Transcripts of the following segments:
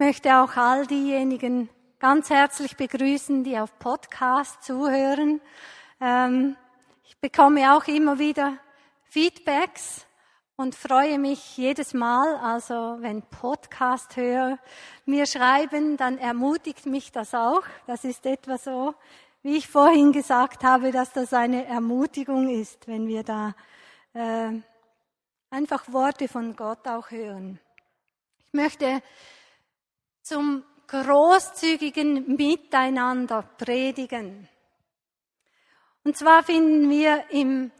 Möchte auch all diejenigen ganz herzlich begrüßen, die auf Podcast zuhören. Ähm, ich bekomme auch immer wieder Feedbacks und freue mich jedes Mal, also wenn Podcast höre, mir schreiben, dann ermutigt mich das auch. Das ist etwa so, wie ich vorhin gesagt habe, dass das eine Ermutigung ist, wenn wir da äh, einfach Worte von Gott auch hören. Ich möchte zum großzügigen Miteinander predigen. Und zwar finden wir im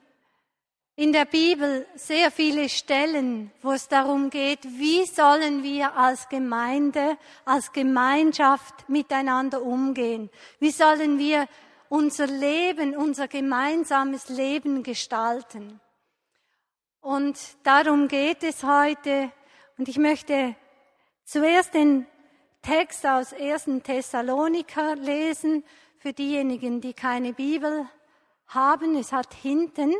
in der Bibel sehr viele Stellen, wo es darum geht, wie sollen wir als Gemeinde, als Gemeinschaft miteinander umgehen? Wie sollen wir unser Leben, unser gemeinsames Leben gestalten? Und darum geht es heute. Und ich möchte zuerst den Text aus 1. Thessaloniker lesen für diejenigen, die keine Bibel haben. Es hat hinten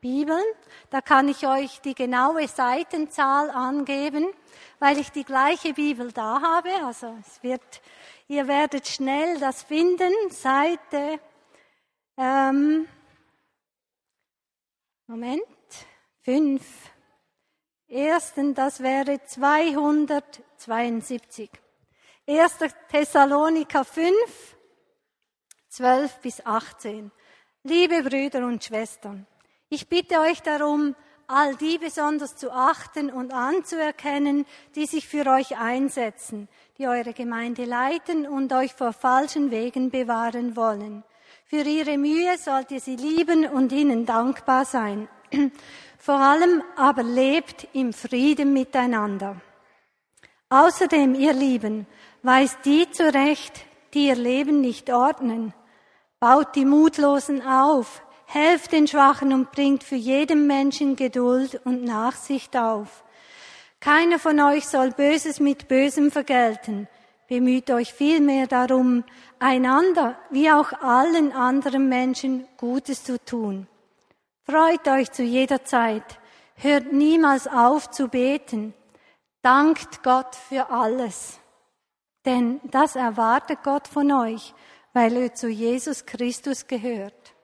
Bibeln. Da kann ich euch die genaue Seitenzahl angeben, weil ich die gleiche Bibel da habe. Also es wird, ihr werdet schnell das finden. Seite, ähm, Moment, fünf. Ersten, das wäre 272. 1. Thessaloniker 5, 12 bis 18. Liebe Brüder und Schwestern, ich bitte euch darum, all die besonders zu achten und anzuerkennen, die sich für euch einsetzen, die eure Gemeinde leiten und euch vor falschen Wegen bewahren wollen. Für ihre Mühe sollt ihr sie lieben und ihnen dankbar sein. Vor allem aber lebt im Frieden miteinander. Außerdem, ihr Lieben, weist die zurecht, die ihr Leben nicht ordnen. Baut die Mutlosen auf, helft den Schwachen und bringt für jeden Menschen Geduld und Nachsicht auf. Keiner von euch soll Böses mit Bösem vergelten. Bemüht euch vielmehr darum, einander wie auch allen anderen Menschen Gutes zu tun. Freut euch zu jeder Zeit. Hört niemals auf zu beten. Dankt Gott für alles. Denn das erwartet Gott von euch, weil ihr zu Jesus Christus gehört.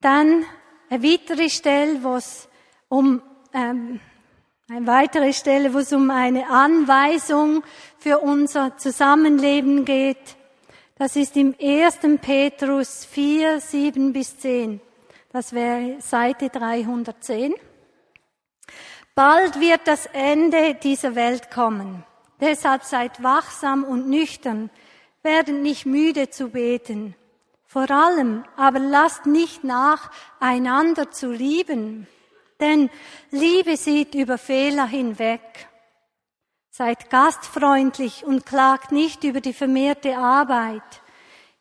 Dann eine weitere Stelle, wo es um ähm, eine weitere Stelle, wo es um eine Anweisung für unser Zusammenleben geht. Das ist im 1. Petrus 4, 7 bis 10. Das wäre Seite 310. Bald wird das Ende dieser Welt kommen. Deshalb seid wachsam und nüchtern, werdet nicht müde zu beten. Vor allem aber lasst nicht nach, einander zu lieben, denn Liebe sieht über Fehler hinweg. Seid gastfreundlich und klagt nicht über die vermehrte Arbeit.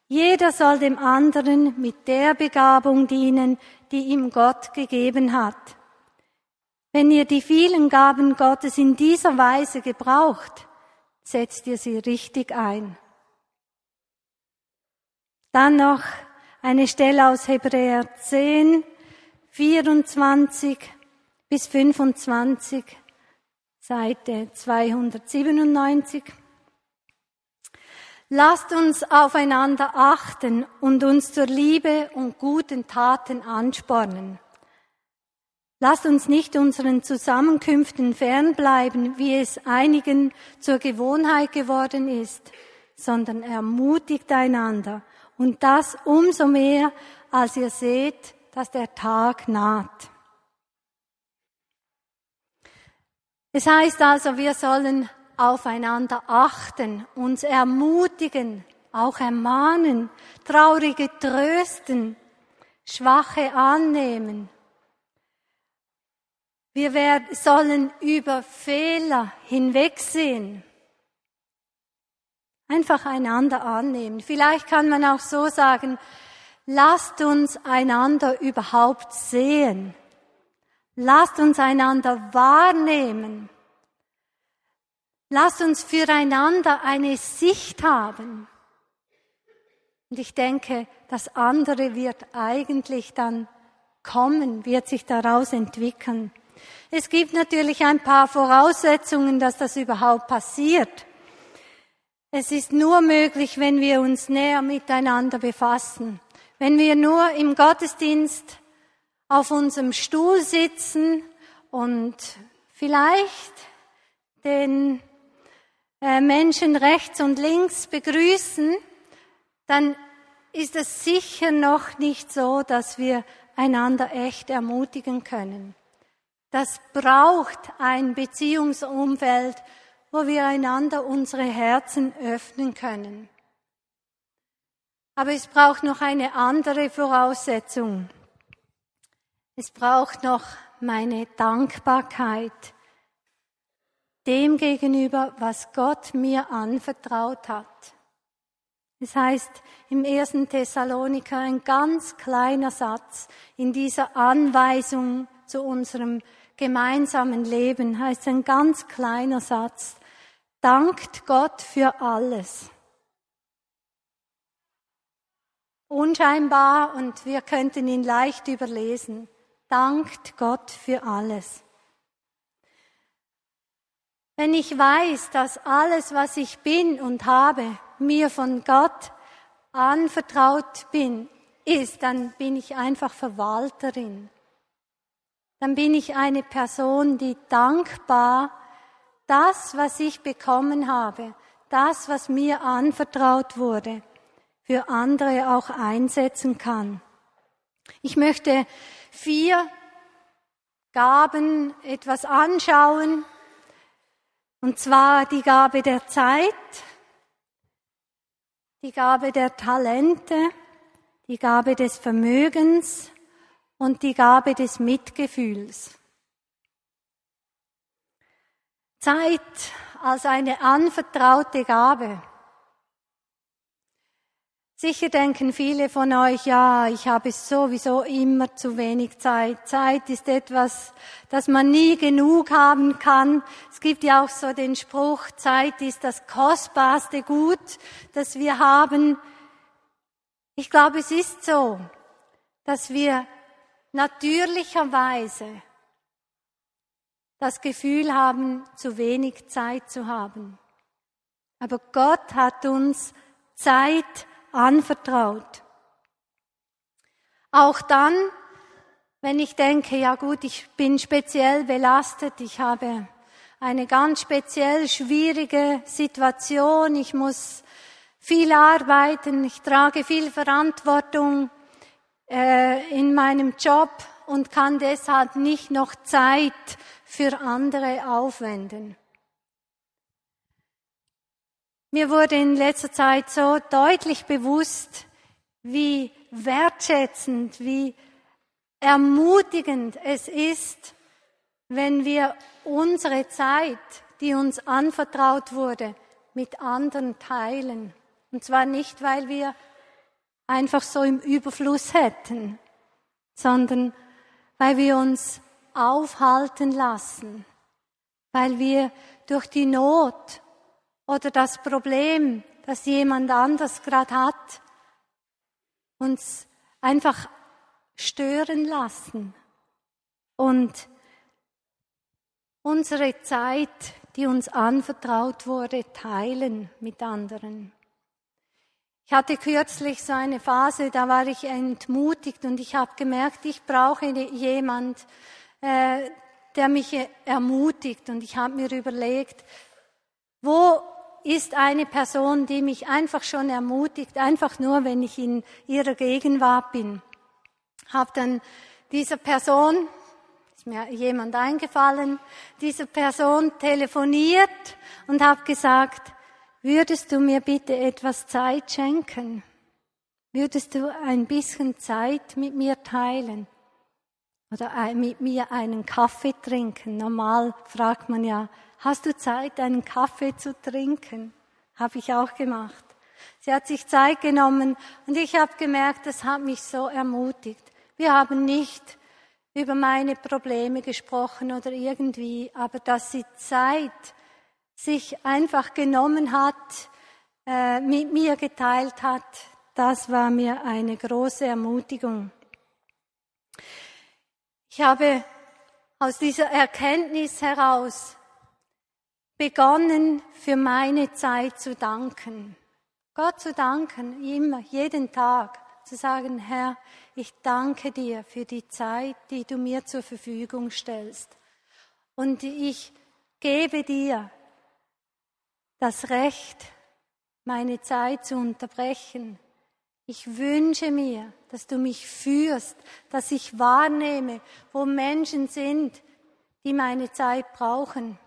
Jeder soll dem anderen mit der Begabung dienen, die ihm Gott gegeben hat. Wenn ihr die vielen Gaben Gottes in dieser Weise gebraucht, setzt ihr sie richtig ein. Dann noch eine Stelle aus Hebräer 10, 24 bis 25, Seite 297. Lasst uns aufeinander achten und uns zur Liebe und guten Taten anspornen. Lasst uns nicht unseren Zusammenkünften fernbleiben, wie es einigen zur Gewohnheit geworden ist, sondern ermutigt einander und das umso mehr, als ihr seht, dass der Tag naht. Es heißt also, wir sollen aufeinander achten, uns ermutigen, auch ermahnen, Traurige trösten, Schwache annehmen. Wir werden, sollen über Fehler hinwegsehen. Einfach einander annehmen. Vielleicht kann man auch so sagen, lasst uns einander überhaupt sehen. Lasst uns einander wahrnehmen. Lasst uns füreinander eine Sicht haben. Und ich denke, das andere wird eigentlich dann kommen, wird sich daraus entwickeln. Es gibt natürlich ein paar Voraussetzungen, dass das überhaupt passiert. Es ist nur möglich, wenn wir uns näher miteinander befassen. Wenn wir nur im Gottesdienst auf unserem Stuhl sitzen und vielleicht den äh, Menschen rechts und links begrüßen, dann ist es sicher noch nicht so, dass wir einander echt ermutigen können. Das braucht ein Beziehungsumfeld, wo wir einander unsere Herzen öffnen können. Aber es braucht noch eine andere Voraussetzung. Es braucht noch meine Dankbarkeit dem gegenüber, was Gott mir anvertraut hat. Es heißt im ersten Thessaloniker ein ganz kleiner Satz in dieser Anweisung zu unserem gemeinsamen Leben, heißt ein ganz kleiner Satz. Dankt Gott für alles. Unscheinbar und wir könnten ihn leicht überlesen. Dankt Gott für alles. Wenn ich weiß, dass alles, was ich bin und habe, mir von Gott anvertraut bin, ist, dann bin ich einfach Verwalterin. Dann bin ich eine Person, die dankbar das, was ich bekommen habe, das, was mir anvertraut wurde, für andere auch einsetzen kann. Ich möchte vier Gaben etwas anschauen, und zwar die Gabe der Zeit, die Gabe der Talente, die Gabe des Vermögens und die Gabe des Mitgefühls. Zeit als eine anvertraute Gabe. Sicher denken viele von euch, ja, ich habe sowieso immer zu wenig Zeit. Zeit ist etwas, das man nie genug haben kann. Es gibt ja auch so den Spruch, Zeit ist das kostbarste Gut, das wir haben. Ich glaube, es ist so, dass wir natürlicherweise das Gefühl haben, zu wenig Zeit zu haben. Aber Gott hat uns Zeit anvertraut. Auch dann, wenn ich denke, ja gut, ich bin speziell belastet, ich habe eine ganz speziell schwierige Situation, ich muss viel arbeiten, ich trage viel Verantwortung äh, in meinem Job und kann deshalb nicht noch Zeit für andere aufwenden. Mir wurde in letzter Zeit so deutlich bewusst, wie wertschätzend, wie ermutigend es ist, wenn wir unsere Zeit, die uns anvertraut wurde, mit anderen teilen. Und zwar nicht, weil wir einfach so im Überfluss hätten, sondern weil wir uns aufhalten lassen, weil wir durch die Not oder das Problem, das jemand anders gerade hat, uns einfach stören lassen und unsere Zeit, die uns anvertraut wurde, teilen mit anderen. Ich hatte kürzlich so eine Phase, da war ich entmutigt und ich habe gemerkt, ich brauche jemand, äh, der mich ermutigt. Und ich habe mir überlegt, wo ist eine Person, die mich einfach schon ermutigt, einfach nur, wenn ich in ihrer Gegenwart bin. Habe dann dieser Person, ist mir jemand eingefallen, dieser Person telefoniert und habe gesagt, würdest du mir bitte etwas Zeit schenken? Würdest du ein bisschen Zeit mit mir teilen? Oder mit mir einen Kaffee trinken? Normal fragt man ja, hast du Zeit, einen Kaffee zu trinken? Habe ich auch gemacht. Sie hat sich Zeit genommen und ich habe gemerkt, das hat mich so ermutigt. Wir haben nicht über meine Probleme gesprochen oder irgendwie, aber dass sie Zeit sich einfach genommen hat, äh, mit mir geteilt hat, das war mir eine große Ermutigung. Ich habe aus dieser Erkenntnis heraus begonnen, für meine Zeit zu danken. Gott zu danken, immer, jeden Tag, zu sagen, Herr, ich danke dir für die Zeit, die du mir zur Verfügung stellst. Und ich gebe dir das Recht, meine Zeit zu unterbrechen. Ich wünsche mir, dass du mich führst, dass ich wahrnehme, wo Menschen sind, die meine Zeit brauchen,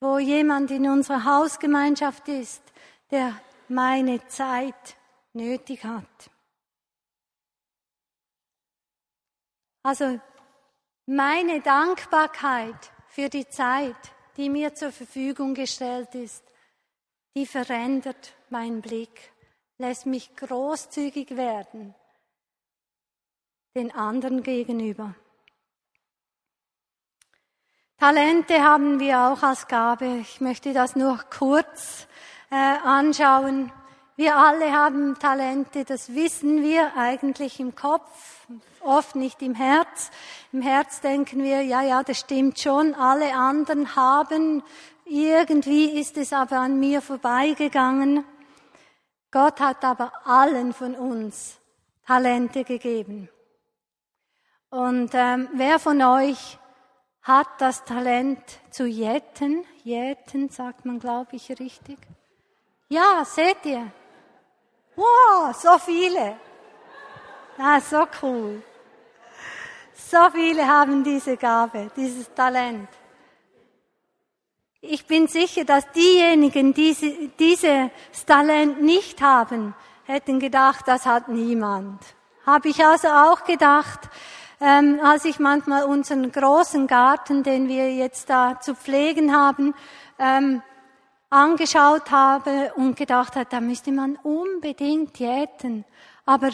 wo jemand in unserer Hausgemeinschaft ist, der meine Zeit nötig hat. Also meine Dankbarkeit für die Zeit, die mir zur Verfügung gestellt ist, die verändert meinen Blick, lässt mich großzügig werden den anderen gegenüber. Talente haben wir auch als Gabe. Ich möchte das nur kurz äh, anschauen. Wir alle haben Talente, das wissen wir eigentlich im Kopf, oft nicht im Herz. Im Herz denken wir, ja, ja, das stimmt schon, alle anderen haben, irgendwie ist es aber an mir vorbeigegangen. Gott hat aber allen von uns Talente gegeben. Und ähm, wer von euch hat das Talent zu jäten? Jäten sagt man, glaube ich, richtig. Ja, seht ihr? Wow, so viele. Ah, so cool. So viele haben diese Gabe, dieses Talent. Ich bin sicher, dass diejenigen, die dieses Talent nicht haben, hätten gedacht, das hat niemand. Habe ich also auch gedacht, ähm, als ich manchmal unseren großen Garten, den wir jetzt da zu pflegen haben, ähm, angeschaut habe und gedacht habe, da müsste man unbedingt jäten. Aber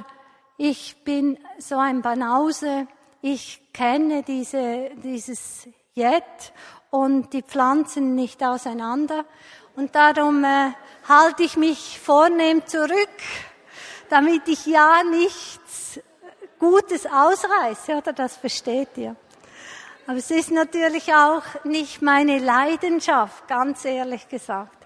ich bin so ein Banause, ich kenne diese, dieses Jät und die Pflanzen nicht auseinander. Und darum äh, halte ich mich vornehm zurück, damit ich ja nichts Gutes ausreiße, oder das versteht ihr. Aber es ist natürlich auch nicht meine Leidenschaft, ganz ehrlich gesagt.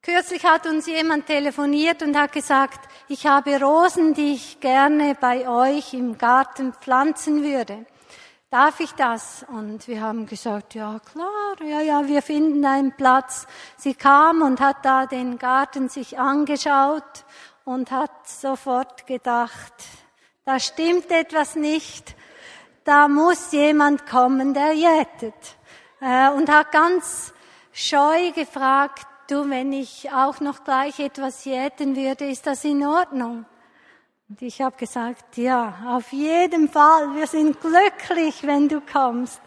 Kürzlich hat uns jemand telefoniert und hat gesagt, ich habe Rosen, die ich gerne bei euch im Garten pflanzen würde. Darf ich das? Und wir haben gesagt, ja klar, ja, ja, wir finden einen Platz. Sie kam und hat da den Garten sich angeschaut und hat sofort gedacht, da stimmt etwas nicht da muss jemand kommen, der jätet. Äh, und hat ganz scheu gefragt, du, wenn ich auch noch gleich etwas jäten würde, ist das in Ordnung? Und ich habe gesagt, ja, auf jeden Fall, wir sind glücklich, wenn du kommst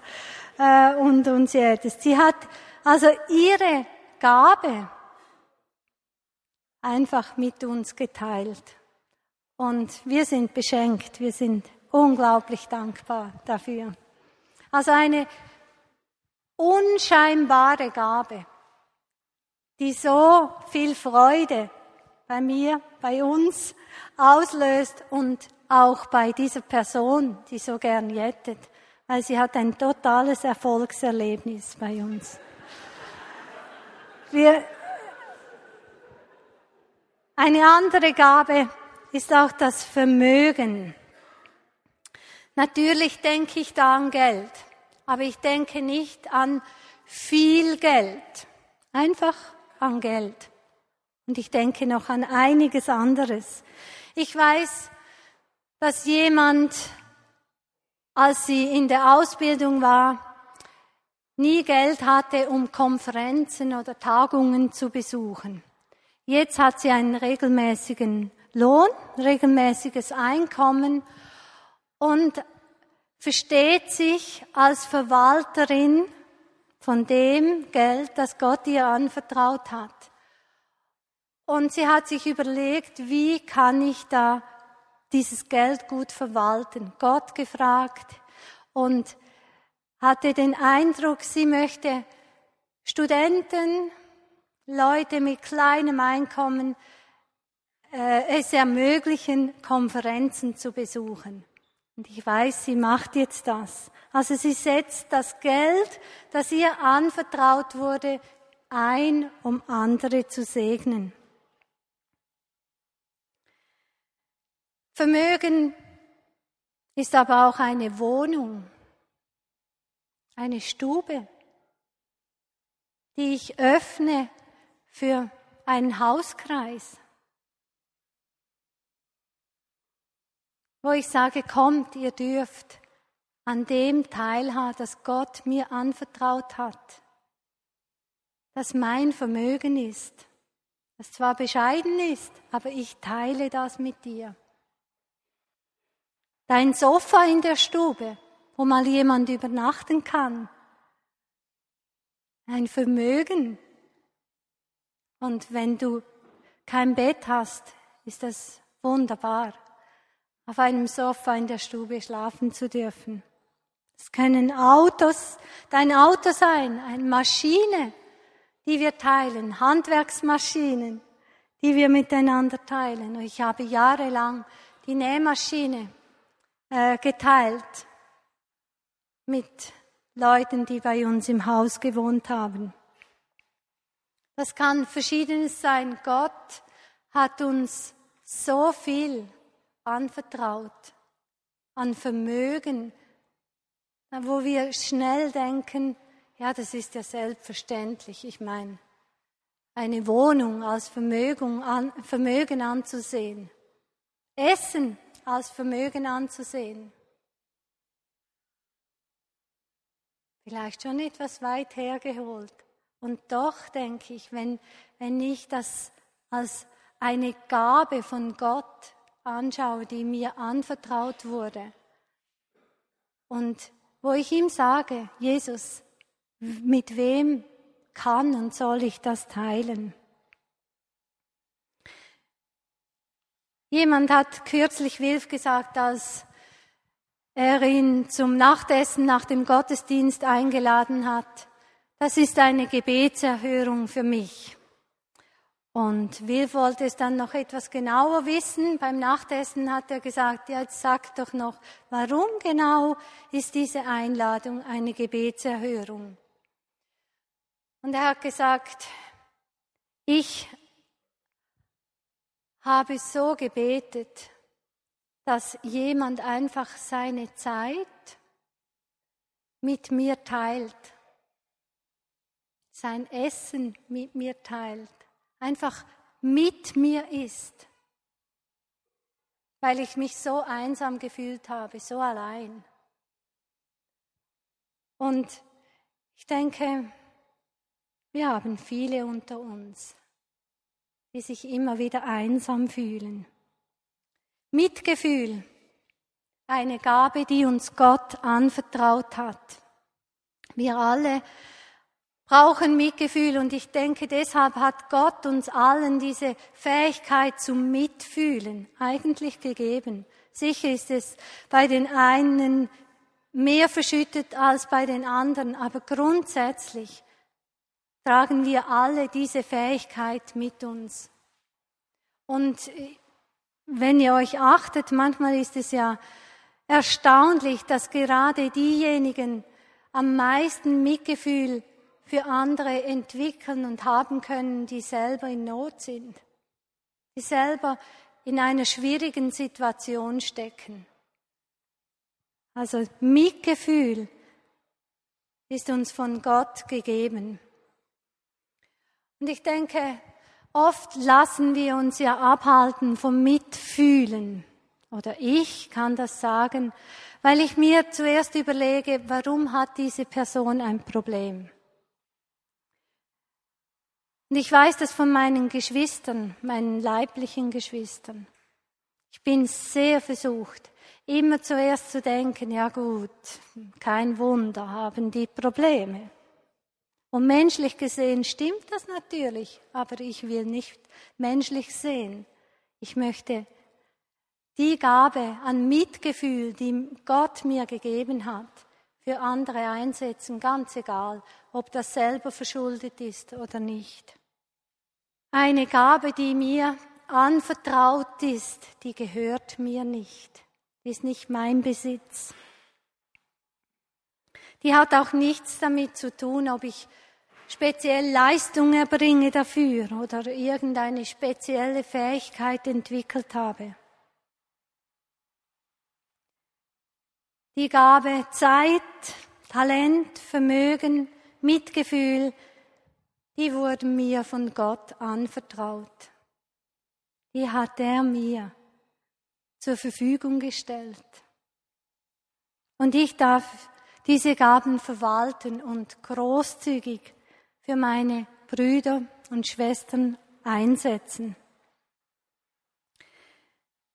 äh, und uns jätest. Sie hat also ihre Gabe einfach mit uns geteilt. Und wir sind beschenkt, wir sind unglaublich dankbar dafür. Also eine unscheinbare Gabe, die so viel Freude bei mir, bei uns auslöst und auch bei dieser Person, die so gern jettet, weil sie hat ein totales Erfolgserlebnis bei uns. Wir, eine andere Gabe ist auch das Vermögen. Natürlich denke ich da an Geld, aber ich denke nicht an viel Geld, einfach an Geld. Und ich denke noch an einiges anderes. Ich weiß, dass jemand, als sie in der Ausbildung war, nie Geld hatte, um Konferenzen oder Tagungen zu besuchen. Jetzt hat sie einen regelmäßigen Lohn, regelmäßiges Einkommen und versteht sich als Verwalterin von dem Geld, das Gott ihr anvertraut hat. Und sie hat sich überlegt, wie kann ich da dieses Geld gut verwalten? Gott gefragt und hatte den Eindruck, sie möchte Studenten, Leute mit kleinem Einkommen äh, es ermöglichen, Konferenzen zu besuchen. Und ich weiß, sie macht jetzt das. Also sie setzt das Geld, das ihr anvertraut wurde, ein, um andere zu segnen. Vermögen ist aber auch eine Wohnung, eine Stube, die ich öffne für einen Hauskreis, wo ich sage, kommt, ihr dürft an dem teilhaben, das Gott mir anvertraut hat, das mein Vermögen ist, das zwar bescheiden ist, aber ich teile das mit dir. Dein Sofa in der Stube, wo mal jemand übernachten kann. Ein Vermögen. Und wenn du kein Bett hast, ist das wunderbar, auf einem Sofa in der Stube schlafen zu dürfen. Es können Autos, dein Auto sein, eine Maschine, die wir teilen, Handwerksmaschinen, die wir miteinander teilen. Und ich habe jahrelang die Nähmaschine äh, geteilt mit Leuten, die bei uns im Haus gewohnt haben. Das kann verschiedenes sein. Gott hat uns so viel anvertraut an Vermögen, wo wir schnell denken, ja, das ist ja selbstverständlich. Ich meine, eine Wohnung als Vermögen, an, Vermögen anzusehen. Essen als Vermögen anzusehen. Vielleicht schon etwas weit hergeholt. Und doch denke ich, wenn, wenn ich das als eine Gabe von Gott anschaue, die mir anvertraut wurde, und wo ich ihm sage, Jesus, mit wem kann und soll ich das teilen? Jemand hat kürzlich Wilf gesagt, als er ihn zum Nachtessen nach dem Gottesdienst eingeladen hat. Das ist eine Gebetserhörung für mich. Und Wilf wollte es dann noch etwas genauer wissen. Beim Nachtessen hat er gesagt, ja, jetzt sag doch noch, warum genau ist diese Einladung eine Gebetserhörung? Und er hat gesagt, ich habe so gebetet, dass jemand einfach seine Zeit mit mir teilt, sein Essen mit mir teilt, einfach mit mir ist, weil ich mich so einsam gefühlt habe, so allein. Und ich denke, wir haben viele unter uns, die sich immer wieder einsam fühlen. Mitgefühl, eine Gabe, die uns Gott anvertraut hat. Wir alle brauchen Mitgefühl und ich denke, deshalb hat Gott uns allen diese Fähigkeit zum Mitfühlen eigentlich gegeben. Sicher ist es bei den einen mehr verschüttet als bei den anderen, aber grundsätzlich tragen wir alle diese Fähigkeit mit uns. Und wenn ihr euch achtet, manchmal ist es ja erstaunlich, dass gerade diejenigen am meisten Mitgefühl für andere entwickeln und haben können, die selber in Not sind, die selber in einer schwierigen Situation stecken. Also Mitgefühl ist uns von Gott gegeben. Und ich denke, oft lassen wir uns ja abhalten vom Mitfühlen. Oder ich kann das sagen, weil ich mir zuerst überlege, warum hat diese Person ein Problem? Und ich weiß das von meinen Geschwistern, meinen leiblichen Geschwistern. Ich bin sehr versucht, immer zuerst zu denken, ja gut, kein Wunder, haben die Probleme. Und menschlich gesehen stimmt das natürlich, aber ich will nicht menschlich sehen. Ich möchte die Gabe an Mitgefühl, die Gott mir gegeben hat, für andere einsetzen, ganz egal, ob das selber verschuldet ist oder nicht. Eine Gabe, die mir anvertraut ist, die gehört mir nicht. ist nicht mein Besitz. Die hat auch nichts damit zu tun, ob ich speziell Leistung erbringe dafür oder irgendeine spezielle Fähigkeit entwickelt habe. Die Gabe Zeit, Talent, Vermögen, Mitgefühl, die wurden mir von Gott anvertraut. Die hat er mir zur Verfügung gestellt. Und ich darf diese Gaben verwalten und großzügig für meine Brüder und Schwestern einsetzen.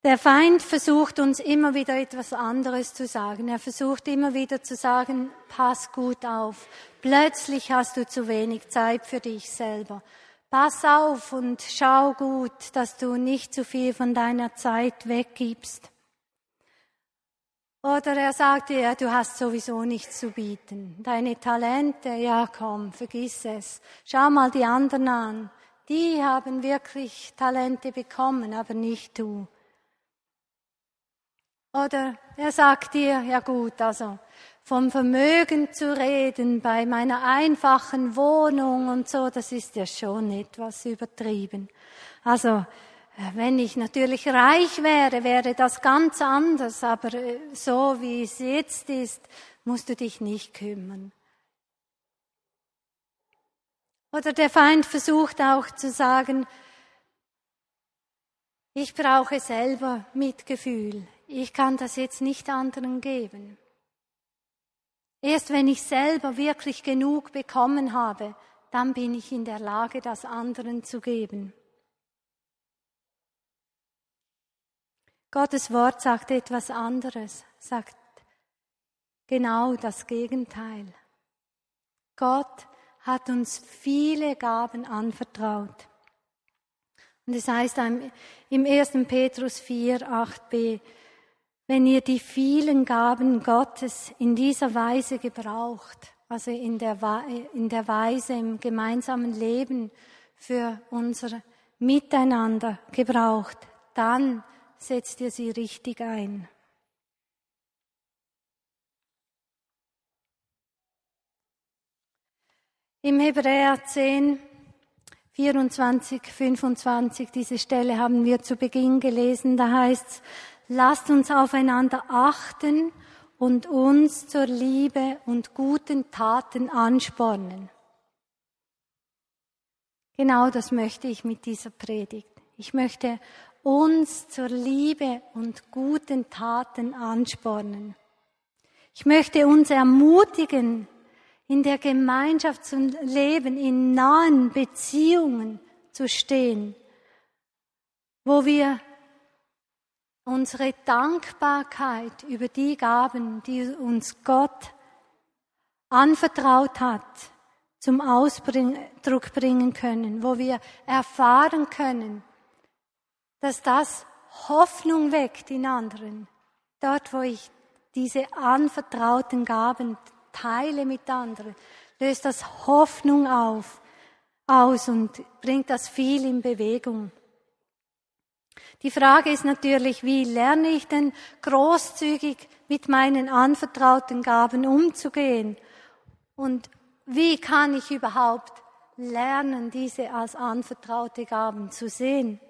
Der Feind versucht uns immer wieder etwas anderes zu sagen. Er versucht immer wieder zu sagen, pass gut auf. Plötzlich hast du zu wenig Zeit für dich selber. Pass auf und schau gut, dass du nicht zu viel von deiner Zeit weggibst. Oder er sagt dir, du hast sowieso nichts zu bieten. Deine Talente, ja komm, vergiss es. Schau mal die anderen an. Die haben wirklich Talente bekommen, aber nicht du. Oder er sagt dir, ja gut, also vom Vermögen zu reden bei meiner einfachen Wohnung und so, das ist ja schon etwas übertrieben. Also äh, wenn ich natürlich reich wäre, wäre das ganz anders, aber äh, so wie es jetzt ist, musst du dich nicht kümmern. Oder der Feind versucht auch zu sagen, ich brauche selber Mitgefühl ich kann das jetzt nicht anderen geben. Erst wenn ich selber wirklich genug bekommen habe, dann bin ich in der Lage, das anderen zu geben. Gottes Wort sagt etwas anderes, sagt genau das Gegenteil. Gott hat uns viele Gaben anvertraut. Und es heißt im 1. Petrus 4, 8b, wenn ihr die vielen Gaben Gottes in dieser Weise gebraucht, also in der, in der Weise im gemeinsamen Leben für unser Miteinander gebraucht, dann setzt ihr sie richtig ein. Im Hebräer 10, 24, 25, diese Stelle haben wir zu Beginn gelesen, da heißt es, Lasst uns aufeinander achten und uns zur Liebe und guten Taten anspornen. Genau das möchte ich mit dieser Predigt. Ich möchte uns zur Liebe und guten Taten anspornen. Ich möchte uns ermutigen, in der Gemeinschaft zu leben, in nahen Beziehungen zu stehen, wo wir unsere Dankbarkeit über die Gaben, die uns Gott anvertraut hat, zum Ausdruck bringen können, wo wir erfahren können, dass das Hoffnung weckt in anderen. Dort, wo ich diese anvertrauten Gaben teile mit anderen, löst das Hoffnung auf, aus und bringt das viel in Bewegung. Die Frage ist natürlich, wie lerne ich denn großzügig mit meinen anvertrauten Gaben umzugehen? Und wie kann ich überhaupt lernen, diese als anvertraute Gaben zu sehen?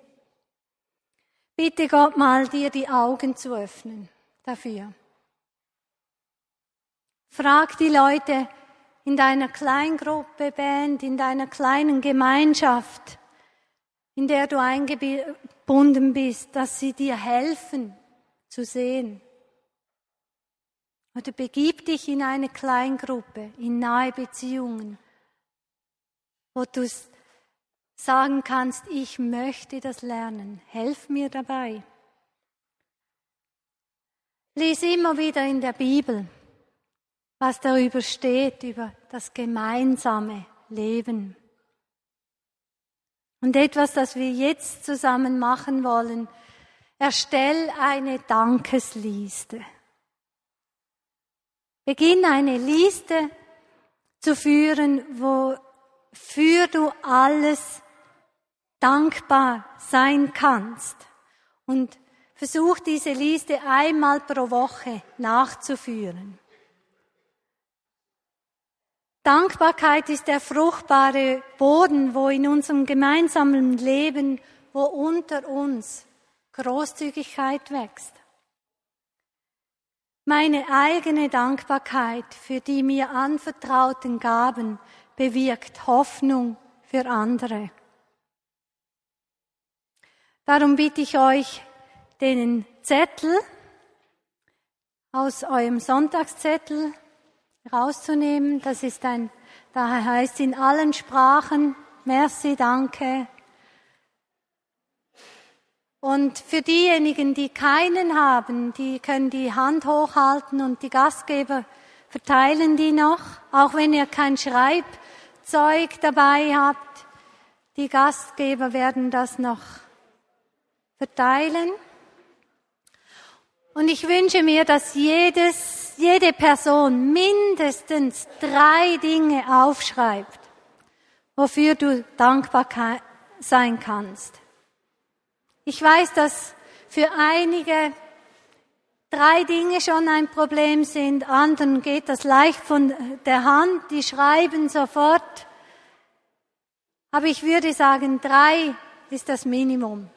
Bitte Gott mal, dir die Augen zu öffnen dafür. Frag die Leute in deiner Kleingruppe, Band, in deiner kleinen Gemeinschaft, in der du eingebunden bist, dass sie dir helfen zu sehen. Oder begib dich in eine Kleingruppe, in nahe Beziehungen, wo du sagen kannst, ich möchte das lernen, helf mir dabei. Lies immer wieder in der Bibel, was darüber steht, über das gemeinsame Leben. Und etwas, das wir jetzt zusammen machen wollen, erstell eine Dankesliste. Beginn eine Liste zu führen, wofür du alles dankbar sein kannst. Und versucht diese Liste einmal pro Woche nachzuführen. Dankbarkeit ist der fruchtbare Boden, wo in unserem gemeinsamen Leben, wo unter uns Großzügigkeit wächst. Meine eigene Dankbarkeit für die mir anvertrauten Gaben bewirkt Hoffnung für andere. Darum bitte ich euch, den Zettel aus eurem Sonntagszettel rauszunehmen. Das ist ein, da heißt in allen Sprachen, merci, danke. Und für diejenigen, die keinen haben, die können die Hand hochhalten und die Gastgeber verteilen die noch, auch wenn ihr kein Schreibzeug dabei habt. Die Gastgeber werden das noch verteilen. Und ich wünsche mir, dass jedes, jede Person mindestens drei Dinge aufschreibt, wofür du dankbar sein kannst. Ich weiß, dass für einige drei Dinge schon ein Problem sind, anderen geht das leicht von der Hand, die schreiben sofort. Aber ich würde sagen, drei ist das Minimum.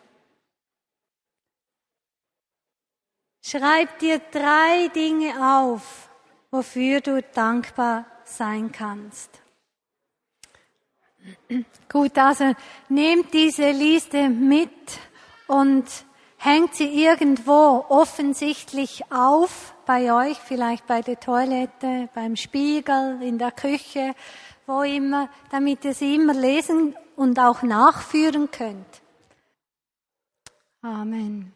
Schreib dir drei Dinge auf, wofür du dankbar sein kannst. Gut, also nehmt diese Liste mit und hängt sie irgendwo offensichtlich auf bei euch, vielleicht bei der Toilette, beim Spiegel, in der Küche, wo immer, damit ihr sie immer lesen und auch nachführen könnt. Amen.